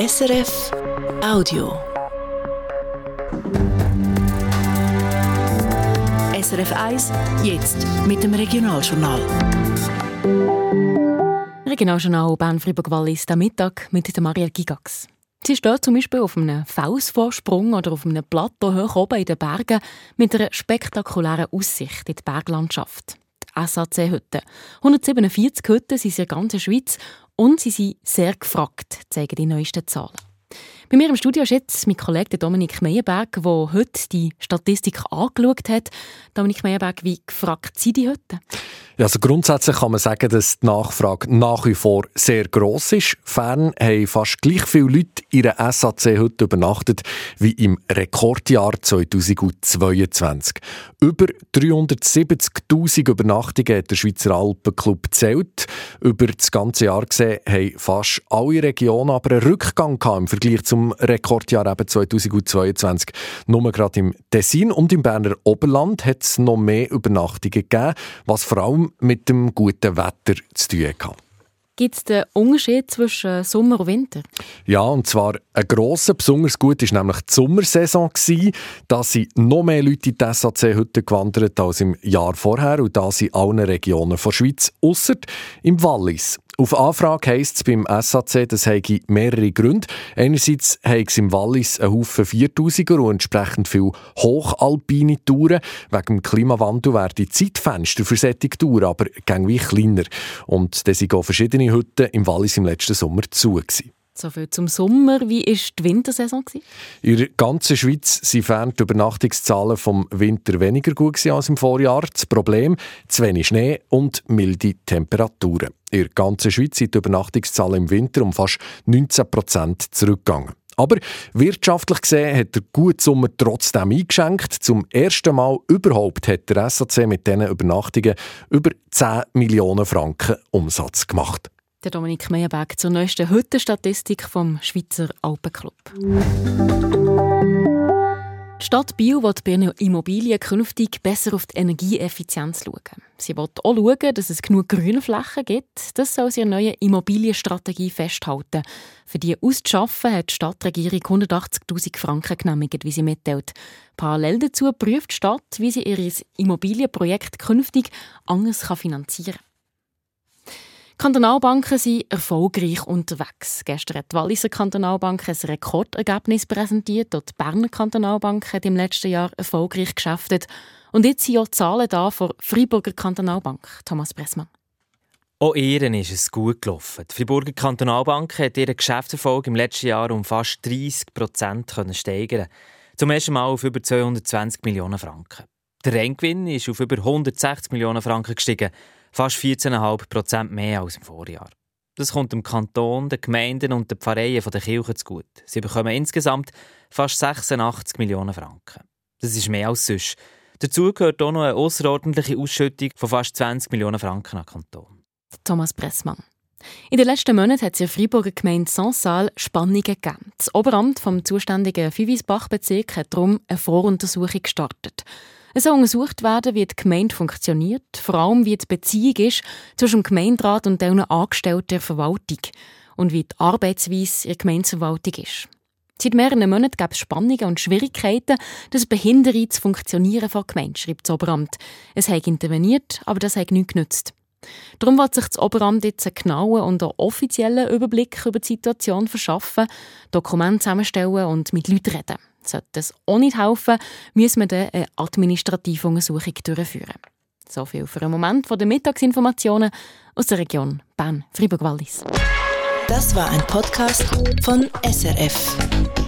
SRF Audio. SRF 1, jetzt mit dem Regionaljournal. Regionaljournal Bern Fribourg Wallis am Mittag mit der Marielle Gigax. Sie steht zum Beispiel auf einem Felsvorsprung oder auf einem Plateau hoch oben in den Bergen mit einer spektakulären Aussicht in die Berglandschaft. SAC-Hütten. 147 Hütten sind in der ganzen Schweiz und sie sind sehr gefragt, zeigen die neuesten Zahlen. Bei mir im Studio ist jetzt mein Kollege Dominik Meyerberg, der heute die Statistik angeschaut hat. Dominik Meyerberg, wie gefragt sind die Hütten? Also grundsätzlich kann man sagen, dass die Nachfrage nach wie vor sehr gross ist. Fern haben fast gleich viele Leute ihre SAC heute übernachtet wie im Rekordjahr 2022. Über 370.000 Übernachtungen hat der Schweizer Alpenclub zählt. Über das ganze Jahr gesehen haben fast alle Regionen aber einen Rückgang im Vergleich zum Rekordjahr eben 2022. Nur gerade im Tessin und im Berner Oberland hat es noch mehr Übernachtungen gegeben, was vor allem mit dem guten Wetter zu tun hat. Gibt es den Unterschied zwischen Sommer und Winter? Ja, und zwar ein grosser, besonders gut war nämlich die Sommersaison. Da sind noch mehr Leute in die SAC heute gewandert als im Jahr vorher und das in allen Regionen der Schweiz, außer im Wallis. Auf Anfrage heisst es beim SAC, das habe mehrere Gründe. Einerseits habe es im Wallis einen Haufen 4000er und entsprechend viele hochalpine Touren. Wegen dem Klimawandel werden die Zeitfenster für solche Touren aber wie kleiner. Und da sind auch verschiedene Hütten im Wallis im letzten Sommer zu. Gewesen. So viel zum Sommer. Wie war die Wintersaison? In der ganzen Schweiz fern die Übernachtungszahlen vom Winter weniger gut als im Vorjahr. Das Problem, zu wenig Schnee und milde Temperaturen. In der ganzen Schweiz sind die Übernachtungszahlen im Winter um fast 19 Prozent zurückgegangen. Aber wirtschaftlich gesehen hat der gute Sommer trotzdem eingeschenkt. Zum ersten Mal überhaupt hat der SAC mit diesen Übernachtungen über 10 Millionen Franken Umsatz gemacht. Der Dominik Meyerberg zur neuesten Hüttenstatistik vom Schweizer Alpenclub. Die Stadt Biel will bei ihren Immobilien künftig besser auf die Energieeffizienz schauen. Sie will auch schauen, dass es genug grüne Flächen gibt. Das soll sie in neuen Immobilienstrategie festhalten. Für die auszuschaffen hat die Stadtregierung 180.000 Franken genehmigt, wie sie mitteilt. Parallel dazu prüft die Stadt, wie sie ihr Immobilienprojekt künftig anders finanzieren kann. Kantonalbanken sind erfolgreich unterwegs. Gestern hat die Walliser Kantonalbank ein Rekordergebnis präsentiert. Die Berner Kantonalbank hat im letzten Jahr erfolgreich geschäftet. Und jetzt sind auch Zahlen da von Freiburger Kantonalbank. Thomas Pressmann. Auch ihren ist es gut gelaufen. Die Freiburger Kantonalbank hat ihren Geschäftserfolg im letzten Jahr um fast 30 Prozent steigern. Zum ersten Mal auf über 220 Millionen Franken. Der Renngewinn ist auf über 160 Millionen Franken gestiegen fast 14,5 Prozent mehr als im Vorjahr. Das kommt dem Kanton, den Gemeinden und den Pfarreien der Kirche zugute. Sie bekommen insgesamt fast 86 Millionen Franken. Das ist mehr als sonst. Dazu gehört auch noch eine außerordentliche Ausschüttung von fast 20 Millionen Franken an den Kanton. Thomas Pressmann. In den letzten Monaten hat es in der Freiburger Gemeinde Sansal Spannungen gegeben. Das Oberamt vom zuständigen Fivisbach-Bezirk hat darum eine Voruntersuchung gestartet. Es soll untersucht werden, wie die Gemeinde funktioniert, vor allem wie die Beziehung ist zwischen dem Gemeinderat und den Angestellten der Verwaltung und wie die Arbeitsweise in der Gemeindeverwaltung ist. Seit mehreren Monaten gab es Spannungen und Schwierigkeiten, das behindere das Funktionieren der Gemeinde, schreibt das Oberamt. Es hat interveniert, aber das hat nichts genützt. Darum wird sich das Oberamt jetzt einen genauen und einen offiziellen Überblick über die Situation verschaffen, Dokumente zusammenstellen und mit Leuten reden. Sollte das auch nicht helfen, müssen wir dann eine administrative Untersuchung durchführen. So viel für einen Moment von den Mittagsinformationen aus der Region Bern-Fribourg-Wallis. Das war ein Podcast von SRF.